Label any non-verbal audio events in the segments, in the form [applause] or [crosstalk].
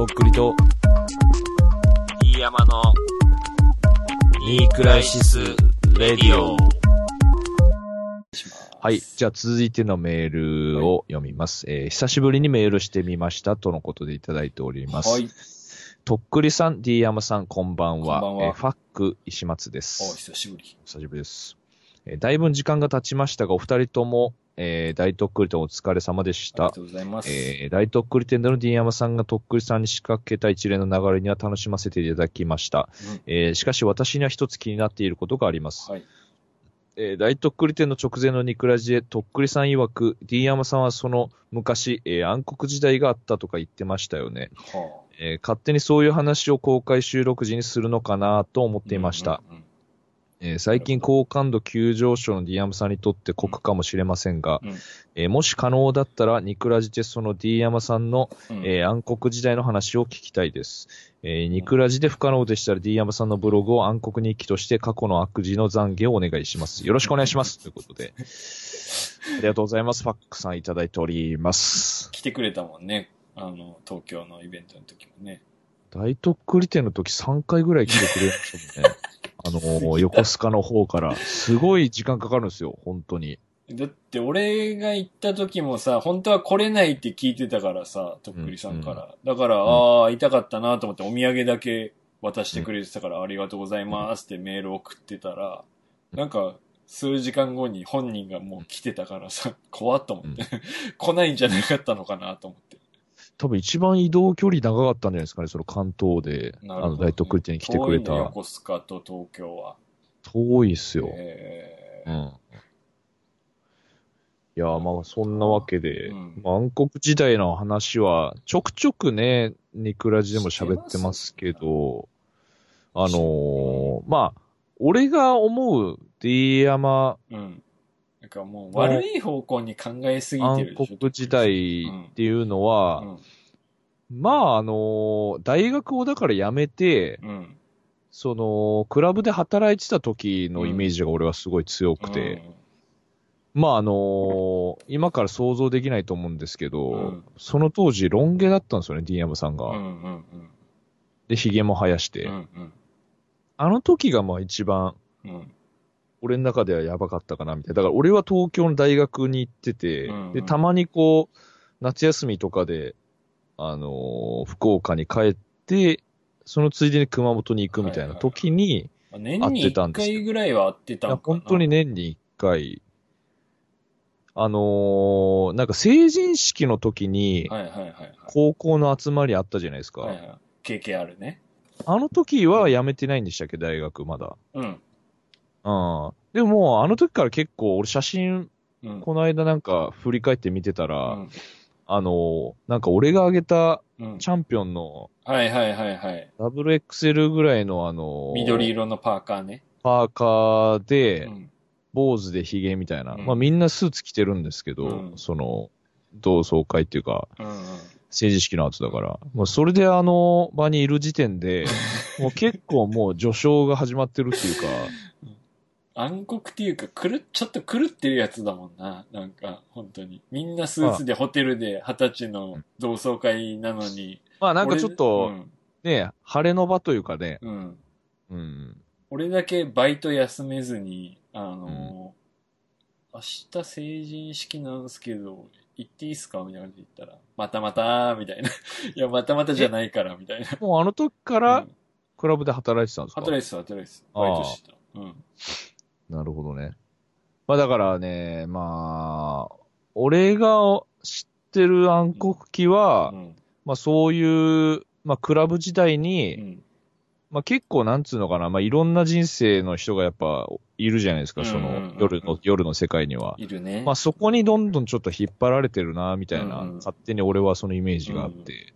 とっくりと、飯山の、ニークライシス・レディオ。はい。じゃあ続いてのメールを読みます。えー久しぶりにメールしてみましたとのことでいただいております。はい。とっくりさん、D 山さん、こんばんは。こんばんはえーファック石松でお、す。久しぶり。久しぶりです。えーだいぶ時間が経ちましたが、お二人とも、えー大とっくりとお疲れ様でしたありが。とうございます。えー大とっくり店での D 山さんがとっくりさんに仕掛けた一連の流れには楽しませていただきました。うんえーしかし私には一つ気になっていることがあります。はい。えー大とっくり店の直前のニクラジで、とっくりさん曰く、D 山さんはその昔、えー暗黒時代があったとか言ってましたよね。はえー勝手にそういう話を公開収録時にするのかなと思っあ。ていました。うんうんえー最近好感度急上昇の D 山さんにとって酷かもしれませんが、うんえーもし可能だったら、ニクラジでその D 山さんの、うん。えー暗黒時代の話を聞きたいです。えーニクラジで不可能でしたら D 山さんのブログを暗黒日記として過去の悪事の懺悔をお願いします。よろしくお願いします。[laughs] ということで。ありがとうございます。ファックさんいただいております。来てくれたもんね。あの、東京のイベントの時もね。大特区利店の時3回ぐらい来てくれましたもんね。あのー横須賀の方から。すごい時間かかるんですよ、本当に。だって俺が行った時もさ、本当は来れないって聞いてたからさ、とっくりさんから。だから、んああ、会いたかったなと思ってお土産だけ渡してくれてたから、ありがとうございますってメール送ってたら、なんか、数時間後に本人がもう来てたからさ、怖っと思って。[laughs] 来ないんじゃなかったのかなと思って。多分一番移動距離長かったんじゃないですかね、その関東で、あの、大特区利店に来てくれた。横須賀と東京は。遠いっすよ。えーうん。いや、まあ、そんなわけで、うんまあ暗黒時代の話は、ちょくちょくね、ニクラジでも喋ってますけど、あのーまあ、俺が思う D 山うん。かもう悪い方向に考えすぎて暗るでしょ。黒時代っていうのは、うん。まあ、あのー大学をだから辞めて、うん。その、クラブで働いてた時のイメージが俺はすごい強くて、まああのー今から想像できないと思うんですけど、うんその当時ロン毛だったんですよね、ディヤムさんが。うん。うんうんで、髭も生やして。うん。うんあの時がまあ一番、うん。うん。俺の中ではやばかったかな、みたいな。だから俺は東京の大学に行ってて、うんうんで、たまにこう、夏休みとかで、あのー福岡に帰って、そのついでに熊本に行くみたいな時に、まあ年に一回ぐらいは会ってたんかな。本当に年に一回、あのーなんか成人式の時に。高校の集まりあったじゃないですか。はいはい。KKR ね。あの時は辞めてないんでしたっけ、大学まだ。うん。うん。でももう、あの時から結構、俺写真、うん。この間なんか振り返って見てたら、うんあのーなんか俺が挙げたうん。チャンピオンのはいはいはいはい。WXL ぐらいのあのー緑色のパーカーね。パーカーで、うん。坊主で髭みたいな。うんまあみんなスーツ着てるんですけど、うんその、同窓会っていうか、うんうん。政治式の後だから。もうそれであの場にいる時点で、[laughs] もう結構もう序章が始まってるっていうか、[laughs] 暗黒っていうか、狂っ、ちょっと狂ってるやつだもんな。なんか、本当に。みんなスーツでホテルで二十歳の同窓会なのに。まあなんかちょっと俺ね、晴れの場というかね、うん。うん。うん。俺だけバイト休めずに、あの、明日成人式なんすけど、行っていいっすかみたいな感じで言ったら、またまたみたいな。[laughs] いや、またまたじゃないから、みたいな。もうあの時かうらんクラブで働いてたんですか、働いてた、働いてた。バイトしてた。うん。なるほどね。まあだからね、まあ、俺が知ってる暗黒期は、うん。まあそういう、まあクラブ時代に、うん。まあ結構なんつうのかな、まあいろんな人生の人がやっぱいるじゃないですか、その夜の、夜の世界には。いるね。まあそこにどんどんちょっと引っ張られてるな、みたいな、うんうん勝手に俺はそのイメージがあって。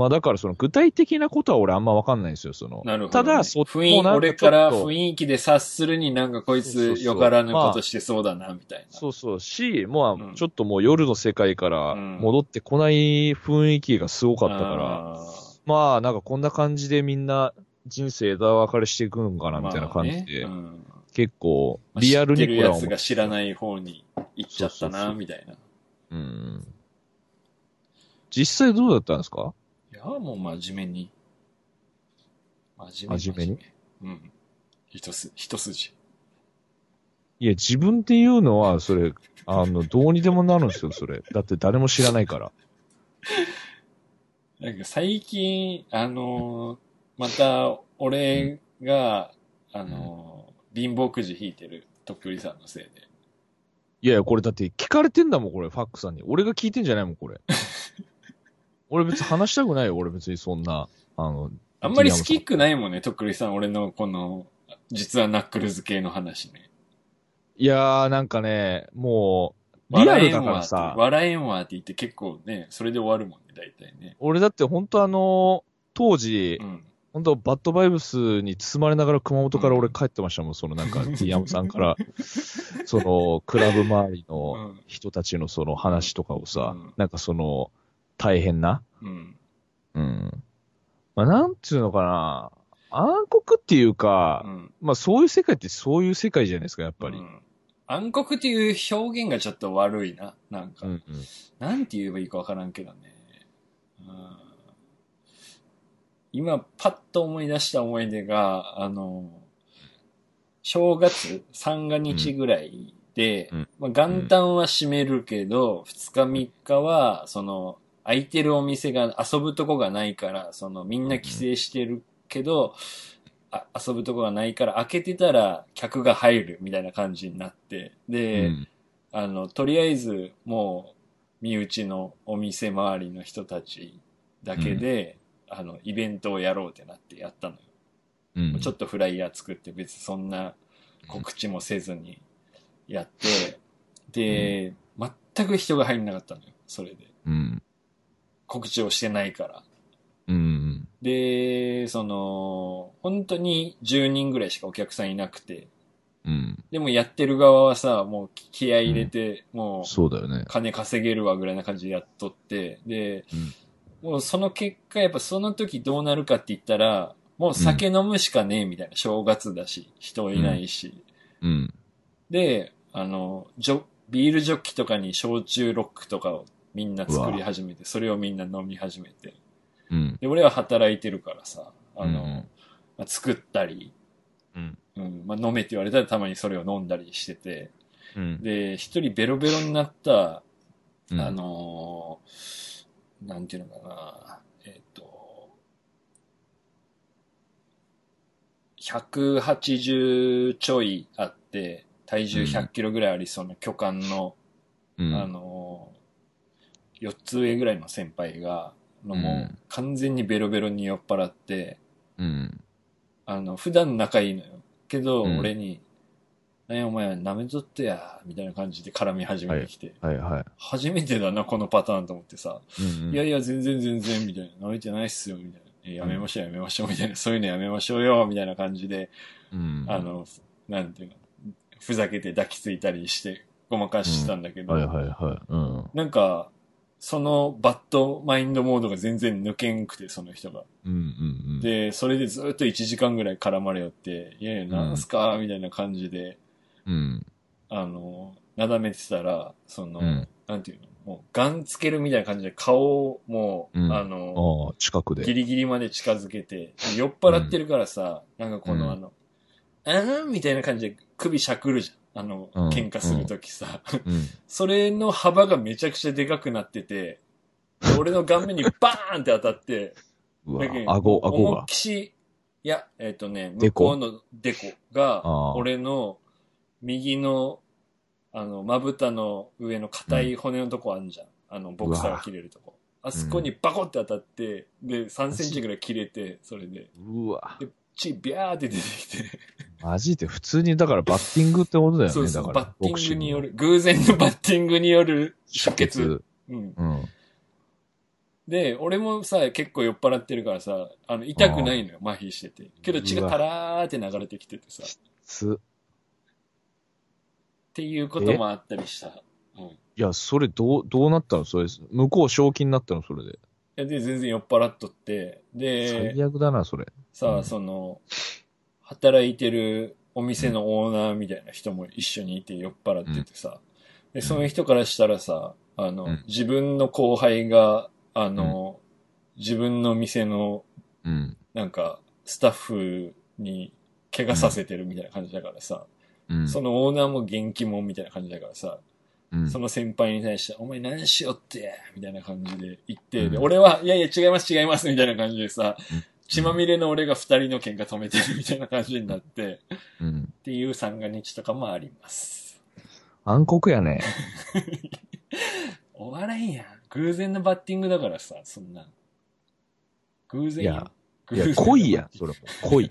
まあだからその具体的なことは俺あんまわかんないんですよ、その。なるほど、ね。ただ、そ雰囲気、俺から雰囲気で察するになんかこいつよからぬことしてそうだな、みたいな。そうそう。し、まうん。あ、ちょっともう夜の世界からうん。戻ってこない雰囲気がすごかったから、あまあなんかこんな感じでみんな人生枝分かれしていくのかーなみたいな感じで、まあねうん。結構まあリアル知ってるやつが知らない方に行っちゃったな、みたいな。うん。実際どうだったんですか？いや、もう真面目に。真面目真面目に？うん。一す、一筋。いや、自分っていうのは、それ、あの、どうにでもなるんですよ、それ。だって誰も知らないから。[laughs] なんか最近、あのーまた、俺が、あのー貧乏くじ引いてる、とっくりさんのせいで。いやいや、これだって聞かれてんだもん、これ、ファックさんに。俺が聞いてんじゃないもん、これ。[laughs] 俺別に話したくないよ、俺別にそんな、あの、あんまり好きくないもんね、とっくりさん。俺のこの、実はナックルズ系の話ね。いやー、なんかね、もう、リアルだからさ、笑えんわって言って結構ね、それで終わるもんね、大体ね。俺だって本当あの、当時う、ん。本当バッドバイブスに包まれながら熊本から俺帰ってましたもん、そのなんか、[laughs] ティヤムさんから、その、クラブ周りうのん。人たちのその話とかをさ、うんなんかその、大変な、うん。うん。まあ、なんていうのかな、暗黒っていうか、うん。まあそういう世界ってそういう世界じゃないですか、やっぱり。うん暗黒っていう表現がちょっと悪いな。なんか、うんうん。なんて言えばいいかわからんけどね。うん今、パッと思い出した思い出が、あの、正月三が日ぐらいで、うんまあ、元旦は閉めるけど、二日三日は、その、空いてるお店が遊ぶとこがないから、その、みんな帰省してるけど、あ遊ぶとこがないから、開けてたら客が入るみたいな感じになって、で、うんあの、とりあえず、もう、身内のお店周りの人たちだけで、あの、イベントをやろうってなってやったのよ。うん。ちょっとフライヤー作って、別にそんな告知もせずにやって、で、全く人が入んなかったのよ、それで。うん。告知をしてないから。うん。で、その、本当に10人ぐらいしかお客さんいなくて、うん。でもやってる側はさ、もう気合い入れて、もう、そうだよね。金稼げるわぐらいな感じでやっとって、で、もうその結果、やっぱその時どうなるかって言ったら、もう酒飲むしかねえみたいな、正月だし、人いないし。うん。で、あの、ジョ、ビールジョッキとかに焼酎ロックとかをみんな作り始めて、それをみんな飲み始めて。うん。で、俺は働いてるからさ、あの、うんまあ、作ったり、うん。うん、まあ、飲めって言われたらたまにそれを飲んだりしてて、うん。で、一人ベロベロになったうんあのーなんていうのかな、えっ、と、180ちょいあって、体重100キロぐらいありそうな巨漢の、うん。あのー、4つ上ぐらいの先輩が、のもううん完全にベロベロに酔っ払って、うん。あの、普段仲いいのよ。けど、うん俺に、なんやお前舐めとってや、みたいな感じで絡み始めてきて、はいはい。初めてだな、このパターンと思ってさ、うんいやいや、全然全然、みたいな。舐めてないっすよ、みたいな。えやめましょう、やめましょう、みたいな。そういうのやめましょうよ、みたいな感じで、うん。あの、なんていうの、ふざけて抱きついたりして、ごまかしてたんだけど、はいはいはい。うん。なんか、そのバッドマインドモードが全然抜けんくて、その人が。うんうんうん。、で、それでずっと1時間ぐらい絡まれよって、いやいや、なんすか、みたいな感じで、うん。あの、なだめてたら、その、うんなんていうの、もう、ガンつけるみたいな感じで顔をもう、うんあの、ああ、近くで。ギリギリまで近づけて、酔っ払ってるからさ、なんかこのうんあの、あーんみたいな感じで首しゃくるじゃん。あの、うん喧嘩するときさ。うん。[laughs] それの幅がめちゃくちゃでかくなってて、で俺の顔面にバーンって当たって、うわだけ、ど顎、顎思いっが。きし、いや、えっ、とね、デコ？向こうのデコが俺の右の、あの、まぶたの上の硬い骨のとこあんじゃん。あの、ボクサーが切れるとこ。あそこにバコって当たって、で、3センチぐらい切れて、それで、うわ。血ビャーって出てきて、マジで普通に、だからバッティングってことだよね。そうそう、だからバッティングによる、偶然のバッティングによる出血。出うん。うん。で、俺もさ、結構酔っ払ってるからさ、あの、痛くないのよ、麻痺してて。けど血がタラーって流れてきててさ、っつ。ていうこともあったりした。うん。いいや、それどう、どうなったの？それ、向こう正気になったの？それで。や、で、全然酔っ払っとって、で、最悪だな、それ。さあ、うんその、働いてるお店のオーナーみたいな人も一緒にいて酔っ払っててさ、で、そういう人からしたらさ、あの、うん。自分の後輩が、あの、自分の店の、うん。なんか、スタッフに怪我させてるみたいな感じだからさ、うん。そのオーナーも元気もんみたいな感じだからさ、うん。その先輩に対して、お前何しよってみたいな感じで言って、でうん。俺は、いやいや違います違いますみたいな感じでさ、うん血まみれの俺が二人の喧嘩止めてるみたいな感じになって、うん。っていう三が日とかもあります。暗黒やね。[laughs] お笑いやん。偶然のバッティングだからさ、そんな。偶然やん。いや偶いや、然濃いやん、それも。濃い。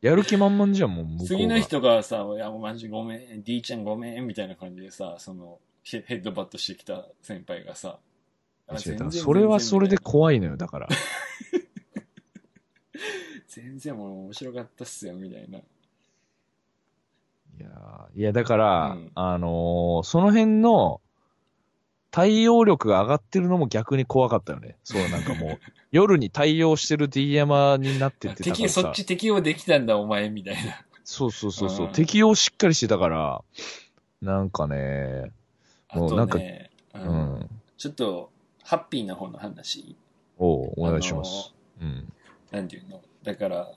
やる気満々じゃん、もう。次の人がさ、いや、マジごめん、D ちゃんごめん、みたいな感じでさ、その、ヘヘッドバットしてきた先輩がさ、あ違う全然それはそれで怖いのよ、だから。[laughs] [laughs] 全然もう面白かったっすよ、みたいな。いやーいや、だから、うんあのーその辺の対応力が上がってるのも逆に怖かったよね。そう、なんかもう、[laughs] 夜に対応してる DM になってってたか敵、そっ。ち適用できたんだ、お前、みたいな。そうそうそうそうう。ん適応しっかりしてたから、なんかね、もうなんかね、ううんん。ちょっと、ハッピーな方の話。おうお願いします。うん。なんていうの？だから、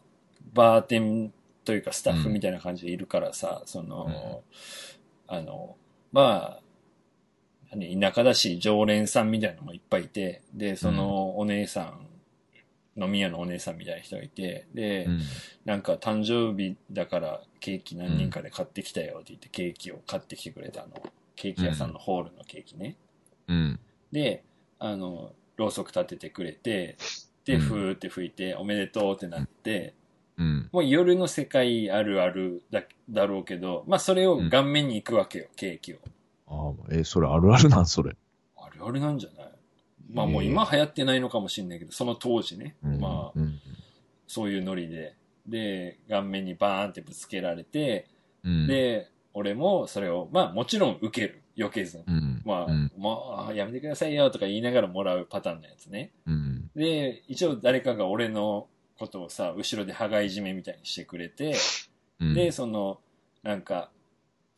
バーテンというかスタッフみたいな感じでいるからさ、その、あの、まあ、何田舎だし、常連さんみたいなのもいっぱいいて、で、そのお姉さん、飲み屋のお姉さんみたいな人がいて、で、うん。なんか誕生日だからケーキ何人かで買ってきたよって言ってケーキを買ってきてくれたの。ケーキ屋さんのホールのケーキね。うん。で、あの、ろうそく立ててくれて、で、うんふーって吹いて、おめでとうってなって、うん。もう夜の世界あるあるだだろうけど、まあそれを顔面に行くわけよ、ケーキを。ああ、え、それあるあるなん、それ。あるあるなんじゃない？まあもう今流行ってないのかもしれないけど、その当時ね、うんまあうん。そういうノリで、で、顔面にバーンってぶつけられて、うん、で、俺もそれを、まあもちろん受ける、避けずに。うん。まあ、やめてくださいよとか言いながらもらうパターンのやつね。うん。で、一応誰かが俺のことをさ、後ろで羽交い締めみたいにしてくれて、うん。で、その、なんか、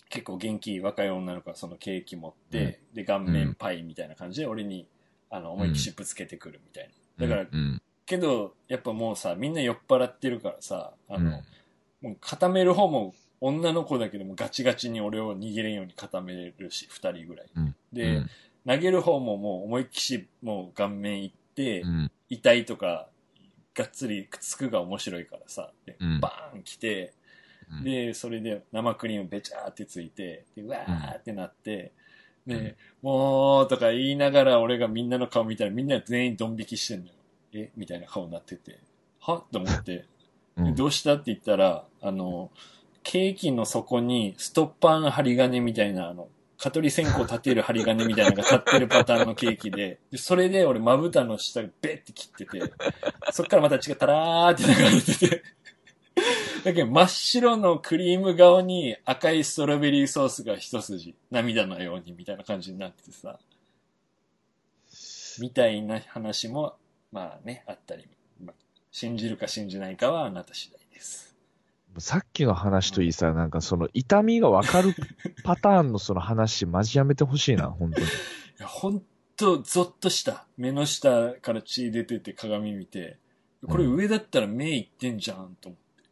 結構元気若い女の子がそのケーキ持って、で、顔面パイみたいな感じで俺に、あの、思いっきりぶつけてくるみたいな。だから、うん。けど、やっぱもうさ、みんな酔っ払ってるからさ、あうんの、もう固める方も女の子だけどもガチガチに俺を逃げれんように固めるし、二人ぐらい。うんで、うん投げる方ももう思いっきりもう顔面いって、うん。痛いとか、がっつりくっつくが面白いからさ、でうん。バーン来て、うん。で、それで生クリームべちゃーってついて、で、うわーってなって、で、うん。もうとか言いながら俺がみんなの顔見たらみんな全員ドン引きしてんのよ。え？みたいな顔になってて、はと思って、うん。どうしたって言ったら、あの、ケーキの底にストッパーの針金みたいな、あの、蚊取り線香立てる針金みたいなのが立ってるパターンのケーキで、でそれで俺まぶたの下ベッて切ってて、そっからまた血がタラーって流れてて、だけど真っ白のクリーム顔に赤いストロベリーソースが一筋、涙のようにみたいな感じになっててさ、みたいな話も、まあね、あったり、信じるか信じないかはあなた次第です。さっきの話といいさ、なんかその痛みがわかるパターンのその話、マジやめてほしいな、[laughs] 本当に。いや、ほんと、ゾッとした。目の下から血出てて鏡見て、これ上だったら目いってんじゃん、と思って。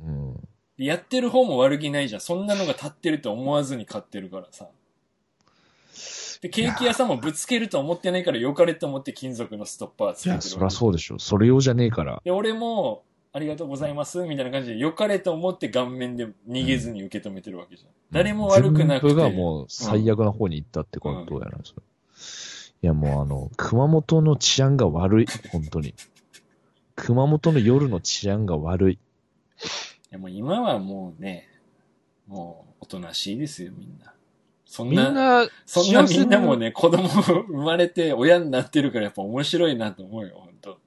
うん。でやってる方も悪気ないじゃん。そんなのが立ってると思わずに買ってるからさ。で、ケーキ屋さんもぶつけると思ってないから、良かれと思って金属のストッパーついや、けてるわけそりゃそうでしょ。それ用じゃねえから。で、俺も、ありがとうございます、みたいな感じで、良かれと思って顔面で逃げずに受け止めてるわけじゃん。誰も悪くなくて。全部がもう最悪な方に行ったってことやな、それ。いや、もうあの、熊本の治安が悪い。本当に。熊本の夜の治安が悪い。いやもう今はもうね、もうおとなしいですよ、みんな。そんみんな、な、そんなみんなもね、子供生まれて親になってるからやっぱ面白いなと思うよ、本当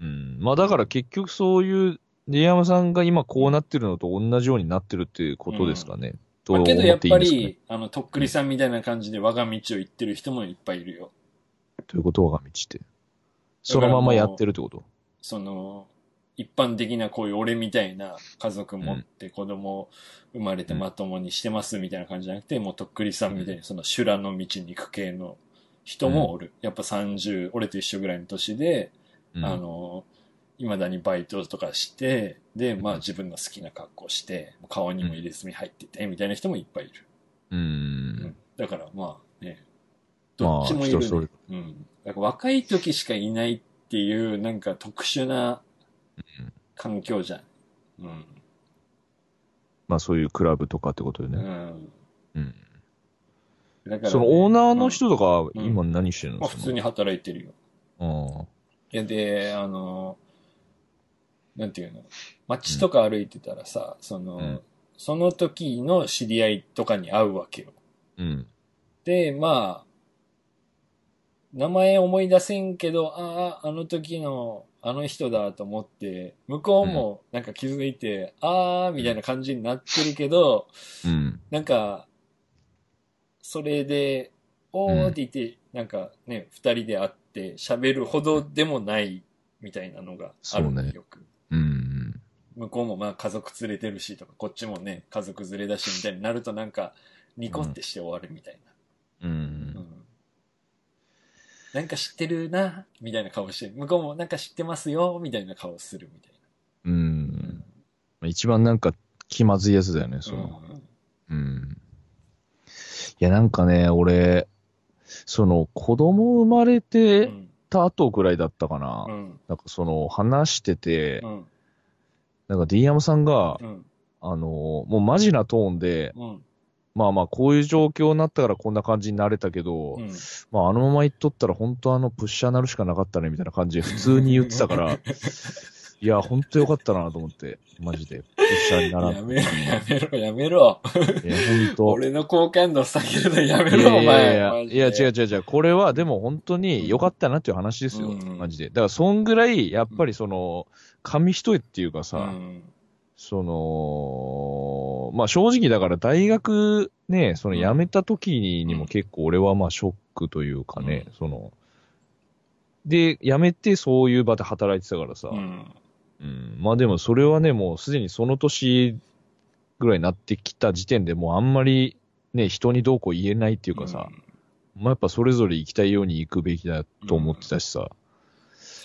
うん。まあだから結局そういう、ディアマさんが今こうなってるのと同じようになってるっていうことですかね。とまあ思っていいんけどやっぱね、り、あの、とっくりさんみたいな感じで我が道を行ってる人もいっぱいいるよ。ということ我が道って。そのままやってるってことその、一般的なこういう俺みたいな家族持って子供生まれてまともにしてますみたいな感じじゃなくて、もうとっくりさんみたいにその修羅の道に行く系の人もおる。やっぱ30、俺と一緒ぐらいの年で、うんあの、未だにバイトとかして、で、まあ自分の好きな格好して、顔にも入れ墨入ってて、みたいな人もいっぱいいる。う。うんん。だからまあね、まあどっちもいる、ね。うん。だから若い時しかいないっていう、なんか特殊な環境じゃん。うん。まあそういうクラブとかってことようね。ん。うん。だからね、そのオーナーのうん人とか、うん今何してるの？まあ普通に働いてるよ。うん。いや、で、あの、なんていうの、街とか歩いてたらさ、その、うんその時の知り合いとかに会うわけよ。うん。で、まあ、名前思い出せんけど、ああ、あの時のあの人だと思って、向こうもなんか気づいて、ああ、みたいな感じになってるけど、うん。なんか、それで、おーって言って、なんかね、二人で会って喋るほどでもないみたいなのがあるねよく。うん。向こうもまあ家族連れてるしとか、こっちもね、家族連れだしみたいになるとなんか、ニコってして終わるみたいな。う。うんん。なんか知ってるな、みたいな顔して、向こうもなんか知ってますよ、みたいな顔するみたいうん。な。一番なんか気まずいやつだよね、その。うんうん。いや、なんかね、俺、その、子供生まれうてん。た後ぐらいだったかな。うん。なんかその、話してて、うん。なんか D 山さんが、うん。あの、もうマジなトーンで、うん。まあまあ、こういう状況になったからこんな感じになれたけど、うん。まあ、あのまま言っとったら本当あのプッシャーなるしかなかったね、みたいな感じで普通に言ってたから、[laughs] いや、本当よかったなと思って、マジで。プッシャーにならん。やめろ、やめろ、やめろ。いや、本当。俺の好感度下げるのやめいろ、おやいや前。いやいや、違う違う違う。これはでも本当に良かったなっていう話ですよ。うんマジで。だから、そんぐらい、やっぱりその、紙一重っていうかさ、うん。その、まあ正直だから大学ね、その辞めた時にも結構俺はまあショックというかね、うんその、で、辞めてそういう場で働いてたからさ、うん。うん。まあでもそれはね、もうすでにその年ぐらいになってきた時点でもうあんまりね、人にどうこう言えないっていうかさ、まあやっぱそれぞれ行きたいように行くべきだと思ってたしさ、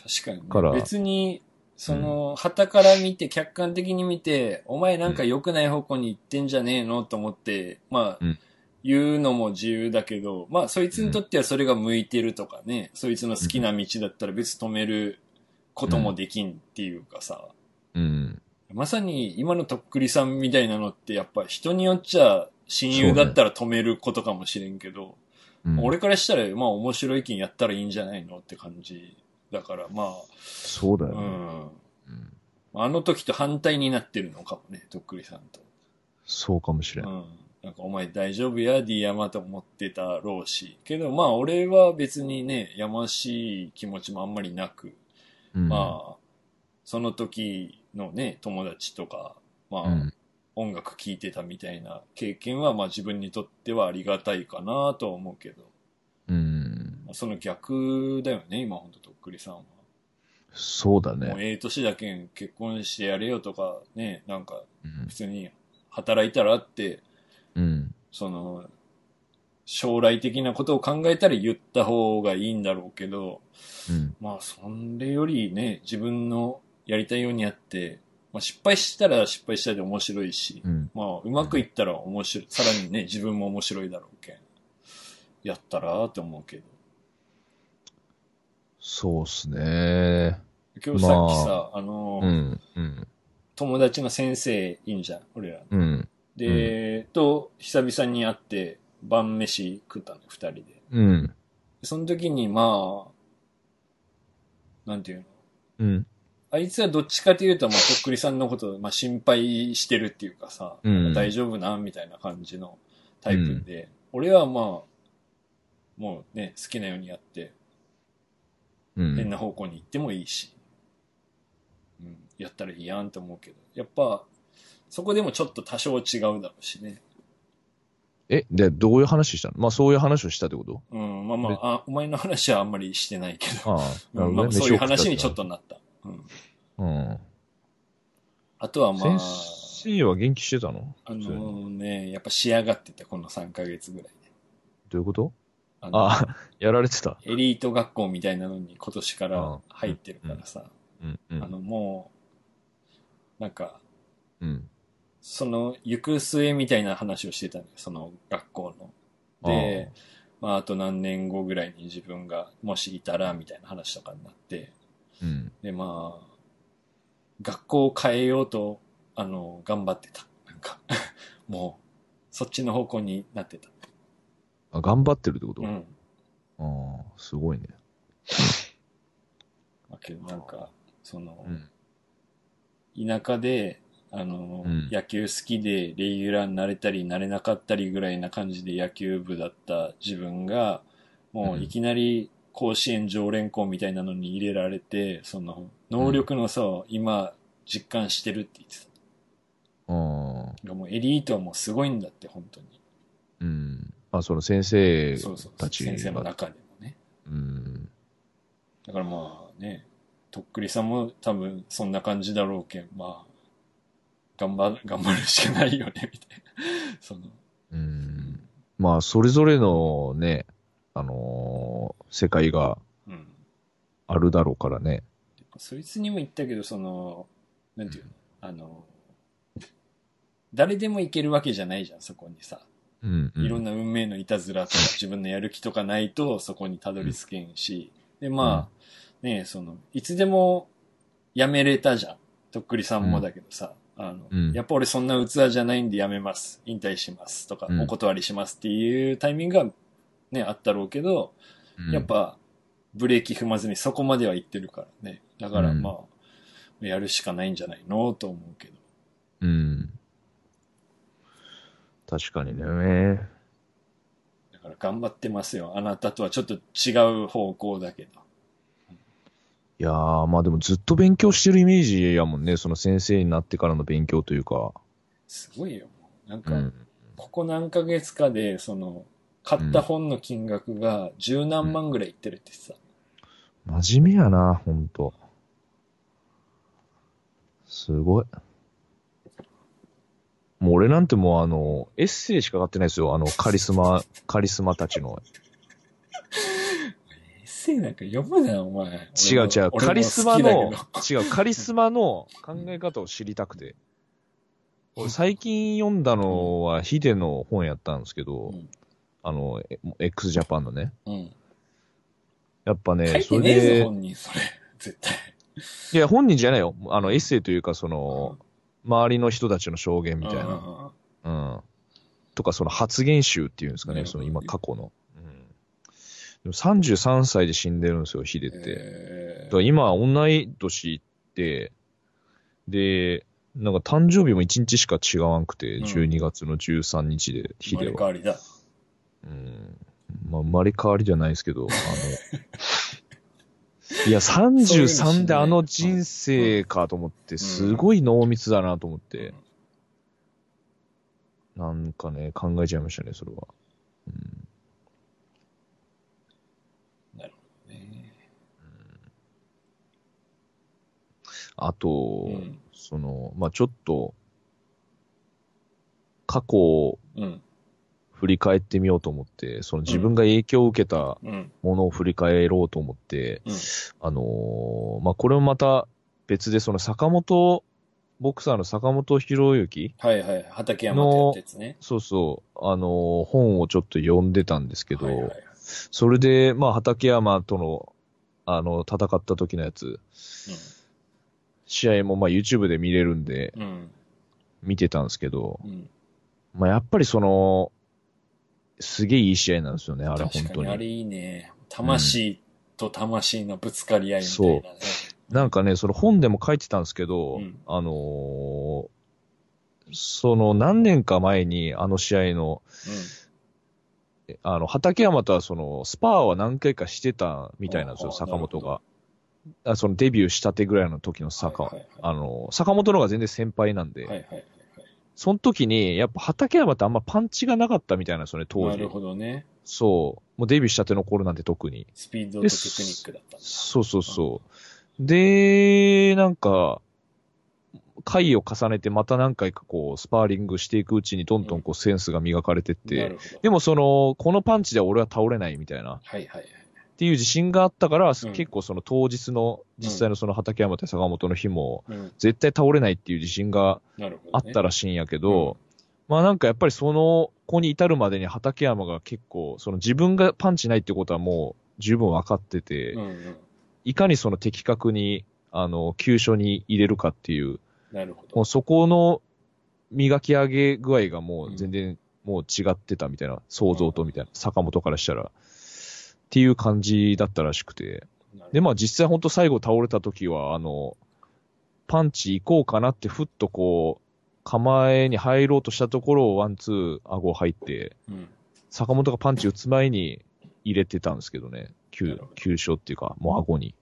確かにね、から。別に、その、旗から見て、客観的に見て、お前なんか良くない方向に行ってんじゃねえのと思って、まあ、うん。言うのも自由だけど、まあ、そいつにとってはそれが向いてるとかね、そいつの好きな道だったら別に止めることもできんっていうかさ、うん。まさに今のとっくりさんみたいなのってやっぱ人によっちゃ親友だったら止めることかもしれんけど、うん俺からしたらまあ面白い意見やったらいいんじゃないのって感じだからまあ、そうだよね。うん。うんあの時と反対になってるのかもね、とっくりさんと。そうかもしれ。うんん。なんかお前大丈夫や、D 山と思ってたろうし。けどまあ俺は別にね、やましい気持ちもあんまりなく、うんまあ、その時のね、友達とか、まあ、うん音楽聴いてたみたいな経験は、まあ自分にとってはありがたいかなとは思うけど、うん。まあその逆だよね、今ほんととっくりさんは。そうだもうね。ええ年だけん結婚してやれよとか、ね、なんかうん普通に働いたらって、うん。その、将来的なことを考えたら言った方がいいんだろうけど、うん。まあそれよりね、自分のやりたいようにやって、まあ失敗したら失敗したで面白いし、うん。まあうまくいったら面白い、さらにね、自分も面白いだろうけん。やったらって思うけど。そうっすね。今日さっきさ、あの、うん。うん。友達の先生いいんじゃん、俺ら。うん。で、と、久々に会って晩飯食ったの、二人で。うん。その時にまあ、なんていうの？うん。あいつはどっちかというと、まあ、とっくりさんのことを、まあ、心配してるっていうかさ、うん大丈夫なみたいな感じのタイプで、俺はまあ、もうね、好きなようにやって、うん。変な方向に行ってもいいし、うん、やったらいいやんって思うけど、やっぱ、そこでもちょっと多少違うだろうしね。え、で、どういう話したの？まあそういう話をしたってこと？うん、まあまあ、あ、お前の話はあんまりしてないけど、ああ、なるほどね。うんまあ、そういう話にちょっ飯となった。うん。うん。あとはまあ、先生は元気してたの？あのね、やっぱ仕上がってて、この3ヶ月ぐらいで。どういうこと？あのあ、[laughs] やられてた。エリート学校みたいなのに今年から入ってるからさ、うん、うん。あの、もう、なんか、うん。その、行く末みたいな話をしてたんその学校の。で、まあ、あと何年後ぐらいに自分がもしいたら、みたいな話とかになって、うん。で、まあ、学校を変えようと、あの、頑張ってた。なんか、[laughs] もう、そっちの方向になってた。あ、頑張ってるってこと、うん。ああ、すごいね。だけどなんか、その、うん。田舎で、あの、うん野球好きで、レギュラーになれたり、なれなかったりぐらいな感じで野球部だった自分が、もういきなり甲子園常連校みたいなのに入れられて、その、能力の差を今、実感してるって言ってた。ああ、もうエリートはもうすごいんだって、本当に。うん。あ、その先生そうそうたち先生のが。中でもね。うん。だからまあね、とっくりさんも多分そんな感じだろうけん、まあ、頑張る、[laughs] 頑張るしかないよね、みたいな。その、うん。まあ、それぞれのね、あのー世界がうん。あるだろうからね。そいつにも言ったけど、その、なんていうの、あの、誰でもいけるわけじゃないじゃん、そこにさ。うん、うん。いろんな運命のいたずらとか、自分のやる気とかないと、そこにたどり着けんし。で、まあ、ねその、いつでも辞めれたじゃん。とっくりさんもだけどさ、あの、うんやっぱ俺そんな器じゃないんで辞めます。引退します。とか、うんお断りしますっていうタイミングがね、あったろうけど、うんやっ、ぱ、ブレーキ踏まずにそこまでは行ってるからね。だからうんまあ、やるしかないんじゃないのと思うけど。うん。確かにね。だから頑張ってますよ。あなたとはちょっと違う方向だけど。いやー、まあでもずっと勉強してるイメージやもんね。その先生になってからの勉強というか。すごいよ。なんか、うん。ここ何ヶ月かで、その、買った本の金額が十何万ぐらいいってるってさ。真面目やな、ほんと。すごい。もう俺なんてもうあの、エッセイしか買ってないですよ。あの、カリスマ、カリスマたちの。エッセイなんか読むな、お前。違う違う。カリスマの違う、カリスマの考え方を知りたくて。俺最近読んだのはヒデの本やったんですけど、うんあの、え x ジャパンのね。うん。やっぱね、それで、本人、それ。絶対。いや、本人じゃないよ。あの、エッセイというか、その、周りの人たちの証言みたいな。な。うん。とか、その発言集っていうんですかね、その今過去の。うん。でも33歳で死んでるんですよ、ヒデって。今、同い年って、で、なんか誕生日も1日しか違わんくて、うん12月の13日で、ヒ生まデは。れ変わりだ。うん。まあ、生まれ変わりじゃないですけど、あの、[laughs] いや、33であの人生かと思って、すごい濃密だなと思って、なんかね、考えちゃいましたね、それは。うんねあと、うんその、まあちょっと、過去をうん。振り返ってみようと思って、その自分が影響を受けたうん。ものを振り返ろうと思って、うん。あのーまあこれもまた別で、その坂本、ボクサーの坂本博之はいはい。畠山ってやつね。そうそう、あのー本をちょっと読んでたんですけど、はいはいはいそれで、まあ畠山との、あの、戦った時のやつ、試合もまあ YouTube で見れるんで、うん。うん。見てたんですけど、うん。まあやっぱりその、すげえいい試合なんですよね、あれ本当確かに。あれに。いいね。魂と魂のぶつかり合いみたいなね。なんかね、その本でも書いてたんですけど、うんあのーその何年か前にあの試合の、あの、畠山とはその、スパーは何回かしてたみたいなんですよ、坂本が。あそのデビューしたてぐらいの時の坂、はいはいはいあの、坂本の方が全然先輩なんで、はいはいはいはい。その時に、やっぱ畠山ってあんまパンチがなかったみたいなんですよね、当時なる。ほどね。そう。もうデビューしたての頃なんて特に。スピードとテクニックだった。そうそうそう。で、なんか、回を重ねてまた何回かこう、スパーリングしていくうちにどんどんこう、センスが磨かれてって、なるほど。でもその、このパンチでは俺は倒れないみたいな、はいはいはい。っていう自信があったから、うん結構その当日の、実際のその畠山対坂本の日も、うん。絶対倒れないっていう自信が。あったらしいんやけど、まあなんかやっぱりその子に至るまでに畠山が結構、その自分がパンチないってことはもう十分分かってて。いかにその的確に、あの、急所に入れるかっていう、なるほど。もうそこの磨き上げ具合がもう全然もう違ってたみたいな、想像とみたいな、坂本からしたら。っていう感じだったらしくて。で、まあ実際本当最後倒れた時は、あの、パンチ行こうかなってふっとこう、構えに入ろうとしたところをワンツー顎入って、うん。坂本がパンチ打つ前に入れてたんですけどね。な急急所っていうか、もう顎に。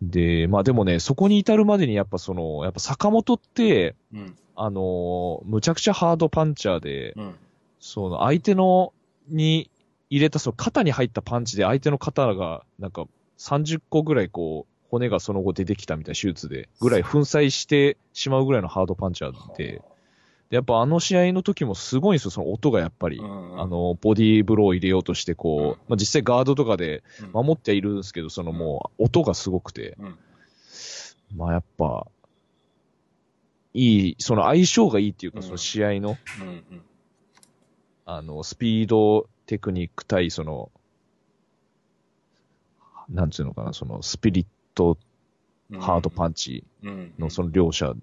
で、まあでもね、そこに至るまでにやっぱその、やっぱ坂本って、うん。あのーむちゃくちゃハードパンチャーで、うん。その相手の、に入れたその肩に入ったパンチで相手の肩がなんか30個ぐらいこう、骨がその後出てきたみたいな手術で、ぐらい粉砕してしまうぐらいのハードパンチャーで、でやっぱあの試合の時もすごいんですよ、その音がやっぱり。うんあ、の、ボディーブローを入れようとして、こう、うんまあ、実際ガードとかでうん守ってはいるんですけど、そのもう、音がすごくて、うん。まあやっぱ、いい、その相性がいいっていうか、うんその試合の、うん。うん。あの、スピード、テクニック対、その、なんつうのかな、その、スピリット、ハードパンチンのその両者。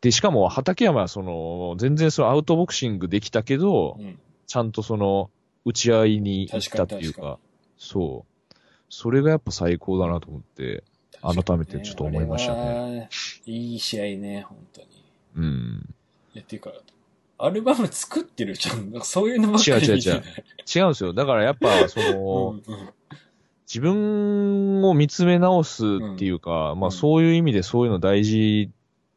で、しかも、畠山はその、全然そのアウトボクシングできたけど、うん。ちゃんとその、打ち合いに行ったっていう確かにか、そう。それがやっぱ最高だなと思って、改めてちょっと思いましたねいい試合ね、本当に。うん。いや、っていうか、アルバム作ってるじゃん。そういうのばっかり違う違う見てない違うんですよ。だからやっぱ、[laughs] その、うんうん自分を見つめ直すっていうか、まあそういう意味でそういうの大事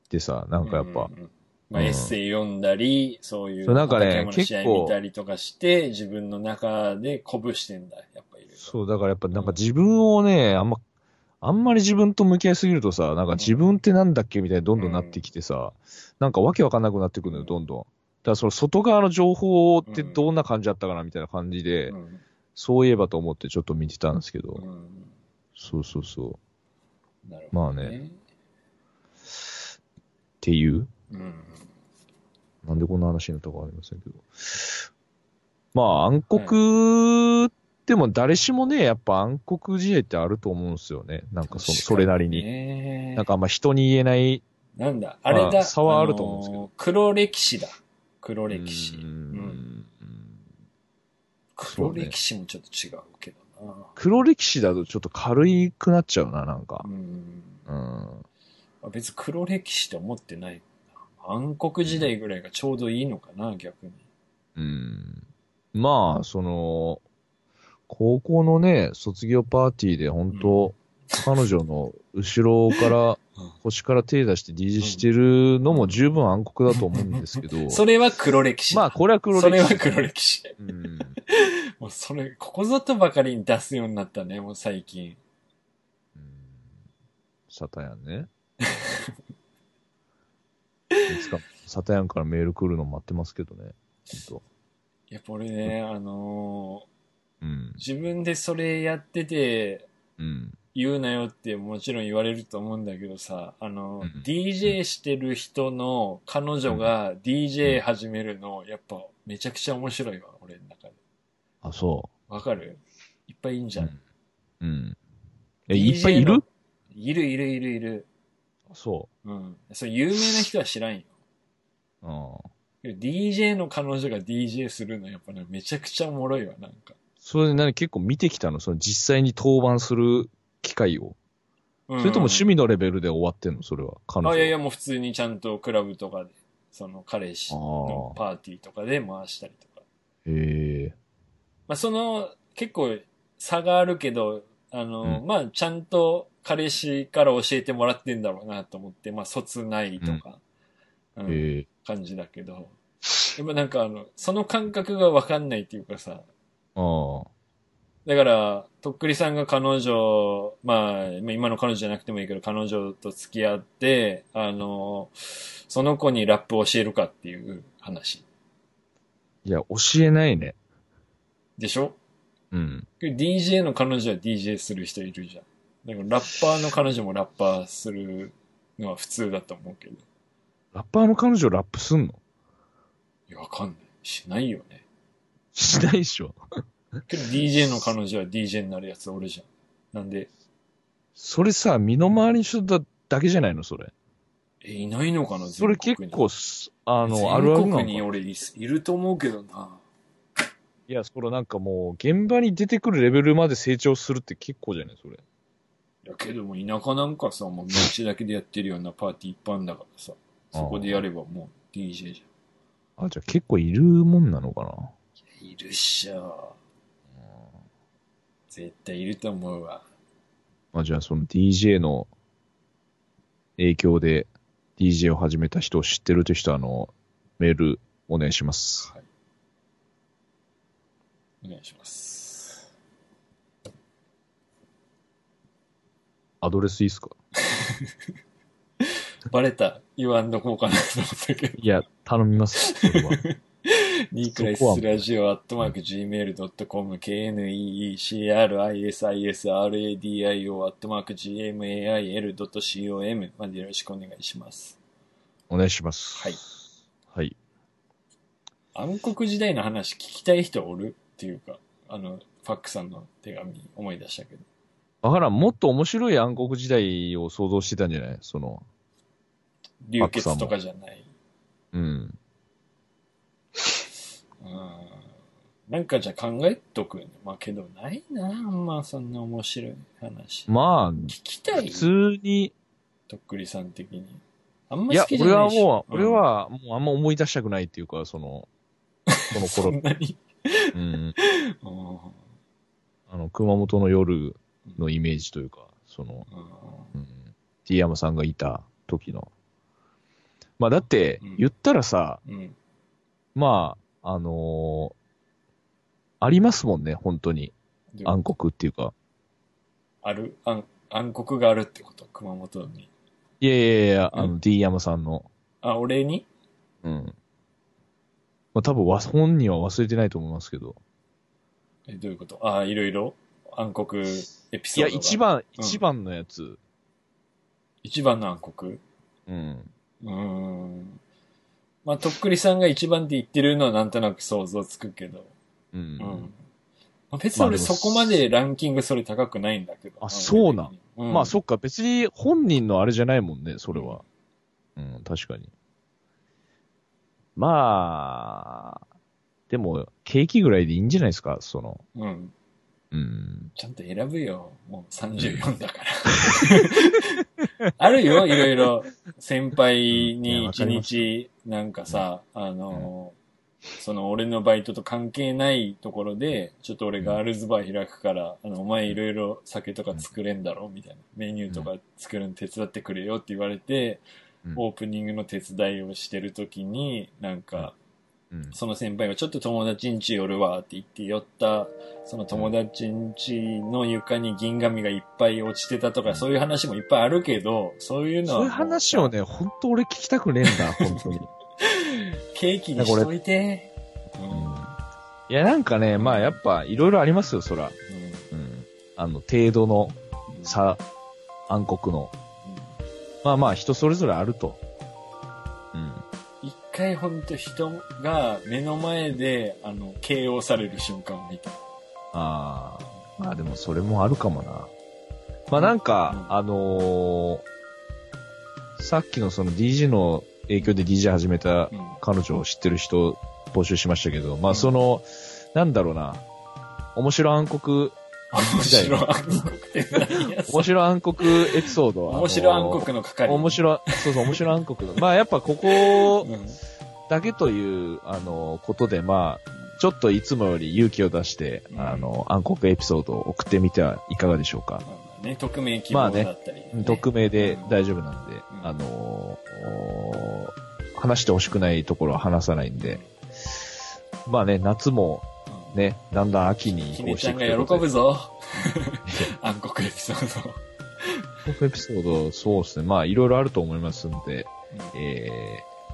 でさ、なんかやっぱ、うんうんうんまあ、うんエッセイ読んだり、そういう、なんかね結構見たりとかして、自分の中で鼓舞してんだ、やっぱいる。そう、だからやっぱなんか自分をね、あんま、あんまり自分と向き合いすぎるとさ、なんか自分ってなんだっけみたいにどんどんなってきてさ、なんかわけわかんなくなってくるのよ、どんどん。だからその外側の情報ってどんな感じだったかなみたいな感じで、うんそういえばと思ってちょっと見てたんですけど、うんそうそうそう。っなるほど、まあね。ていう、うん。なんでこんな話になったかわかりませんけど。まあ暗黒でも誰しもね、やっぱ暗黒試合ってあると思うんですよね。なんかその、それなりに。になんかあんま人に言えないなんだ、あれまあだ。差はあると思うんですけどあのー黒歴史だ。黒歴史。ううんん黒歴史もちょっと違うけどな。黒歴史だとちょっと軽くなっちゃうな、なんかう。ん。うん。あ別に黒歴史って思ってないな。暗黒時代ぐらいがちょうどいいのかな、逆に。うん。まあ、その、高校のね、卒業パーティーで本当、彼女の後ろから、腰から手出して DJ してるのも十分暗黒だと思うんですけど、[laughs] それは黒歴史だ。まあ、これは黒歴史。それは黒歴史。うん。[laughs] もうそれ、ここぞとばかりに出すようになったね、もう最近。うんサタヤンね。いつか、サタヤンからメール来るの待ってますけどね。本やっぱ俺ね、あの当うんー。自分でそれやってて、うん。言うなよってもちろん言われると思うんだけどさ、あの、うん DJ してる人の彼女が DJ 始めるの、やっぱめちゃくちゃ面白いわ、俺の中で。あ、そわかる？いっぱいいんじう。ゃ。うんん。うん。え、いっぱいいる？いるいるいるいる。そうん。そう、有名な人は知らんよ。う。ああ。DJ の彼女が DJ するのやっぱね、めちゃくちゃおもろいわ、なんか。それで何結構見てきたの？その実際に登板する機それとも趣味のレベルで終わってんの？それは。彼女は。あ、いやいや、もう普通にちゃんとクラブとかで、その彼氏のあパーティーとかで回したりとか。へえ。まあ、その、結構差があるけど、あの、うんまあ、ちゃんと彼氏から教えてもらってんだろうなと思って、まあ、卒内とか、うん。感じだけど、でもなんかあの、その感覚がわかんないっていうかさ、ああ。だから、とっくりさんが彼女、まあ、今の彼女じゃなくてもいいけど、彼女と付き合って、あの、その子にラップを教えるかっていう話。いや、教えないね。でしょ？うん。?DJ の彼女は DJ する人いるじゃん。だからラッパーの彼女もラッパーするのは普通だと思うけど。ラッパーの彼女ラップすんの？いや、わかんない。しないよね。しないでしょ。けど DJ の彼女は DJ になるやつおるじゃん。なんで、それさ、身の回りの人だだけじゃないの？それ。え、いないのかな？それ結構す、あの、あるあるなの国に俺いると思うけどな。いや、それなんかもう、現場に出てくるレベルまで成長するって結構じゃない？それ。いやけども田舎なんかさ、もう身内だけでやってるようなパーティー一般だからさ、そこでやればもう DJ じあ、じゃあ結構いるもんなのかな？ゃん。いるっしょ。絶対いると思うわ。まあじゃあその DJ の影響で DJ を始めた人を知ってるという人はあの、メールお願いします。はい。お願いします。アドレスいいっすか？[laughs] バレた。言わんどこうかなと思ったけど。いや、頼みます。それはニークライスラジオアットマーク Gmail.com KNEECRISISRADIO アットマーク GMAIL.com までよろしくお願いします。お願いします。はい。はい。暗黒時代の話聞きたい人おるっていうか、あの、ファックさんの手紙思い出したけど。わからん。もっと面白い暗黒時代を想像してたんじゃない？その、流血とかじゃない。うん。うん。なんかじゃあ考えとくね。まあけどないな、あんまそんな面白い話。まあ、聞きたい？普通に、とっくりさん的に。あんまいや好き、じゃ俺ないし。はもう、うん俺、はもうあんま思い出したくないっていうか、その、このそ頃ん、なに。うん。[laughs] うんあの、熊本の夜のイメージというか、その、うん。T 山さんがいた時の。まあだってうん、言ったらさ、うん。うん。まあ、あのーありますもんね、本当に。で暗黒っていうか。ある？暗暗黒があるってこと？熊本に。いやいやいや、あうの、D 山さんの。あ、俺に？うん。まあ多分わ、本人は忘れてないと思いますけど。え、どういうこと？あ、いろいろ？暗黒エピいや、ソードが？一。番、うん一番のやつ。一番の暗黒？うん。うーん。まあ、とっくりさんが一番って言ってるのはなんとなく想像つくけど。うん。うん。まあ、別に俺そこまでランキングそれ高くないんだけど。あそうなんうん、まあそっか、別に本人のあれじゃないもんね、それは。うん、確かに。まあ、でも、ケーキぐらいでいいんじゃないですか、その。うん。うん。ちゃんと選ぶよ。もう34だから。[laughs] あるよ、いろいろ。先輩に一日、なんかさ、あの、その俺のバイトと関係ないところで、ちょっと俺ガールズバー開くから、あの、お前いろいろ酒とか作れんだろみたいな。メニューとか作るの手伝ってくれよって言われて、うんオープニングの手伝いをしてる時に、なんか、うん。その先輩がちょっと友達ん家寄るわって言って寄った、その友達ん家の床に銀紙がいっぱい落ちてたとか、そういう話もいっぱいあるけど、そういうのはも。そういう話をね、本当俺聞きたくねえんだ、本当に。[laughs] ケーキにしといて。うん。いや、なんかね、まあやっぱ、いろいろありますよ、そら。うん。あの、程度のうん差、暗黒の。まあまあ、人それぞれあると。うん。一回ほんと人が目の前で、あの、KO される瞬間を見た。ああ。まあでもそれもあるかもな。まあなんか、うんあのーさっきのその DJ の影響で DJ 始めたうん。彼女を知ってる人募集しましたけど、まうんあその、なんだろうな。面白暗黒、面白暗黒って [laughs] 面白暗黒エピソードは。面白暗黒の係。面白、そうそう、面白暗黒の。[laughs] まあやっぱここうん。だけという、あの、ことで、まあ、ちょっといつもより勇気を出して、うんあの、暗黒エピソードを送ってみてはいかがでしょうか。まあね、匿名希望だったり、ね。匿名でうん。大丈夫なんで、うん。あのお話してほしくないところは話さないんで、まあね、夏もね、だんだん秋に移行していくといが喜うこと。で。ぶぞ。[laughs] 暗黒エピソード。僕エピソード、そうですね。まあ、いろいろあると思いますんで、え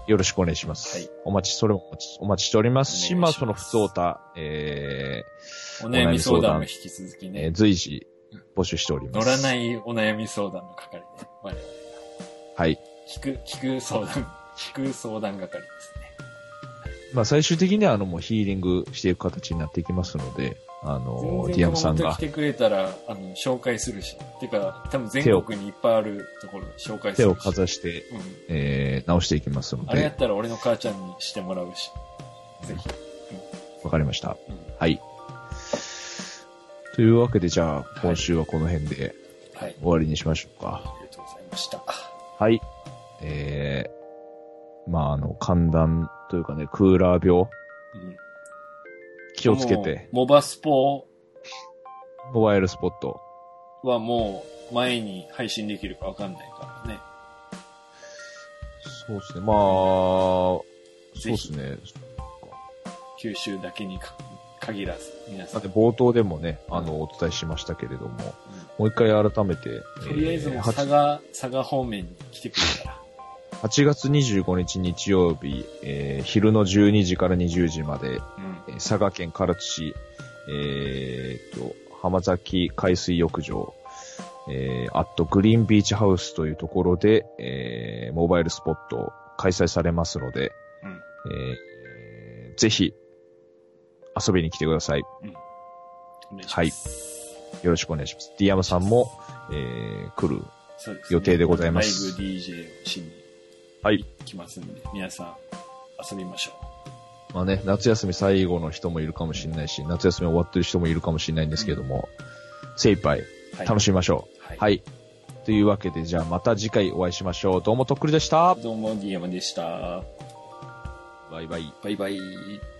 ー、よろしくお願いします。はい。お待ち、それもお待ちお待ちしております。し、まあ、その普通歌、えお悩み相談も引き続きーえねー、随時募集しております。乗らないお悩み相談の係で、我々がはい。聞く、聞く相談、聞く相談係ですね。まあ、最終的には、あの、もうヒーリングしていく形になっていきますので、あの、ディアムさんが来てくれたら、あの、紹介するし。てか、多分全国にいっぱいあるところ紹介するし。手をかざして、うん。えー、直していきますので、あれやったら俺の母ちゃんにしてもらうし。ぜひ。わかりました。うん。はい。というわけで、じゃあ、今週はこの辺ではい。終わりにしましょうか。ありがとうございました。はい。えー、まあ、あの、寒暖というかね、クーラー病、うん。気をつけて、モバスポモバイルスポット。はもう前に配信できるかわかんないからね。そうですね。まあ、そうですね。九州だけにか限らず、皆さん。だって冒頭でもね、あの、お伝えしましたけれども、うんもう一回改めて、とりあえずもうえー佐賀、佐賀方面に来てくれたら。8月25日日曜日、えー昼の12時から20時まで、うん。えー佐賀県唐津市、えーと、浜崎海水浴場、えー、あとグリーンビーチハウスというところで、えーモバイルスポット開催されますので、うん。えーぜひ遊びに来てください。お願いします。よろしくお願いします。ディアムさんも、えー来る。予定でございますライブ DJ をしにはい。来ますんで、皆さん遊びましょまあね、夏休み最後の人もいるかもしれないし、夏休み終わってる人もいるかもしれないんですけども、精一杯う。はい。楽しみましょう。はい。はい。というわけで、じゃあまた次回お会いしましょう。どうもとっくりでした。どうも、ディアマでした。バイバイ。バイバイ。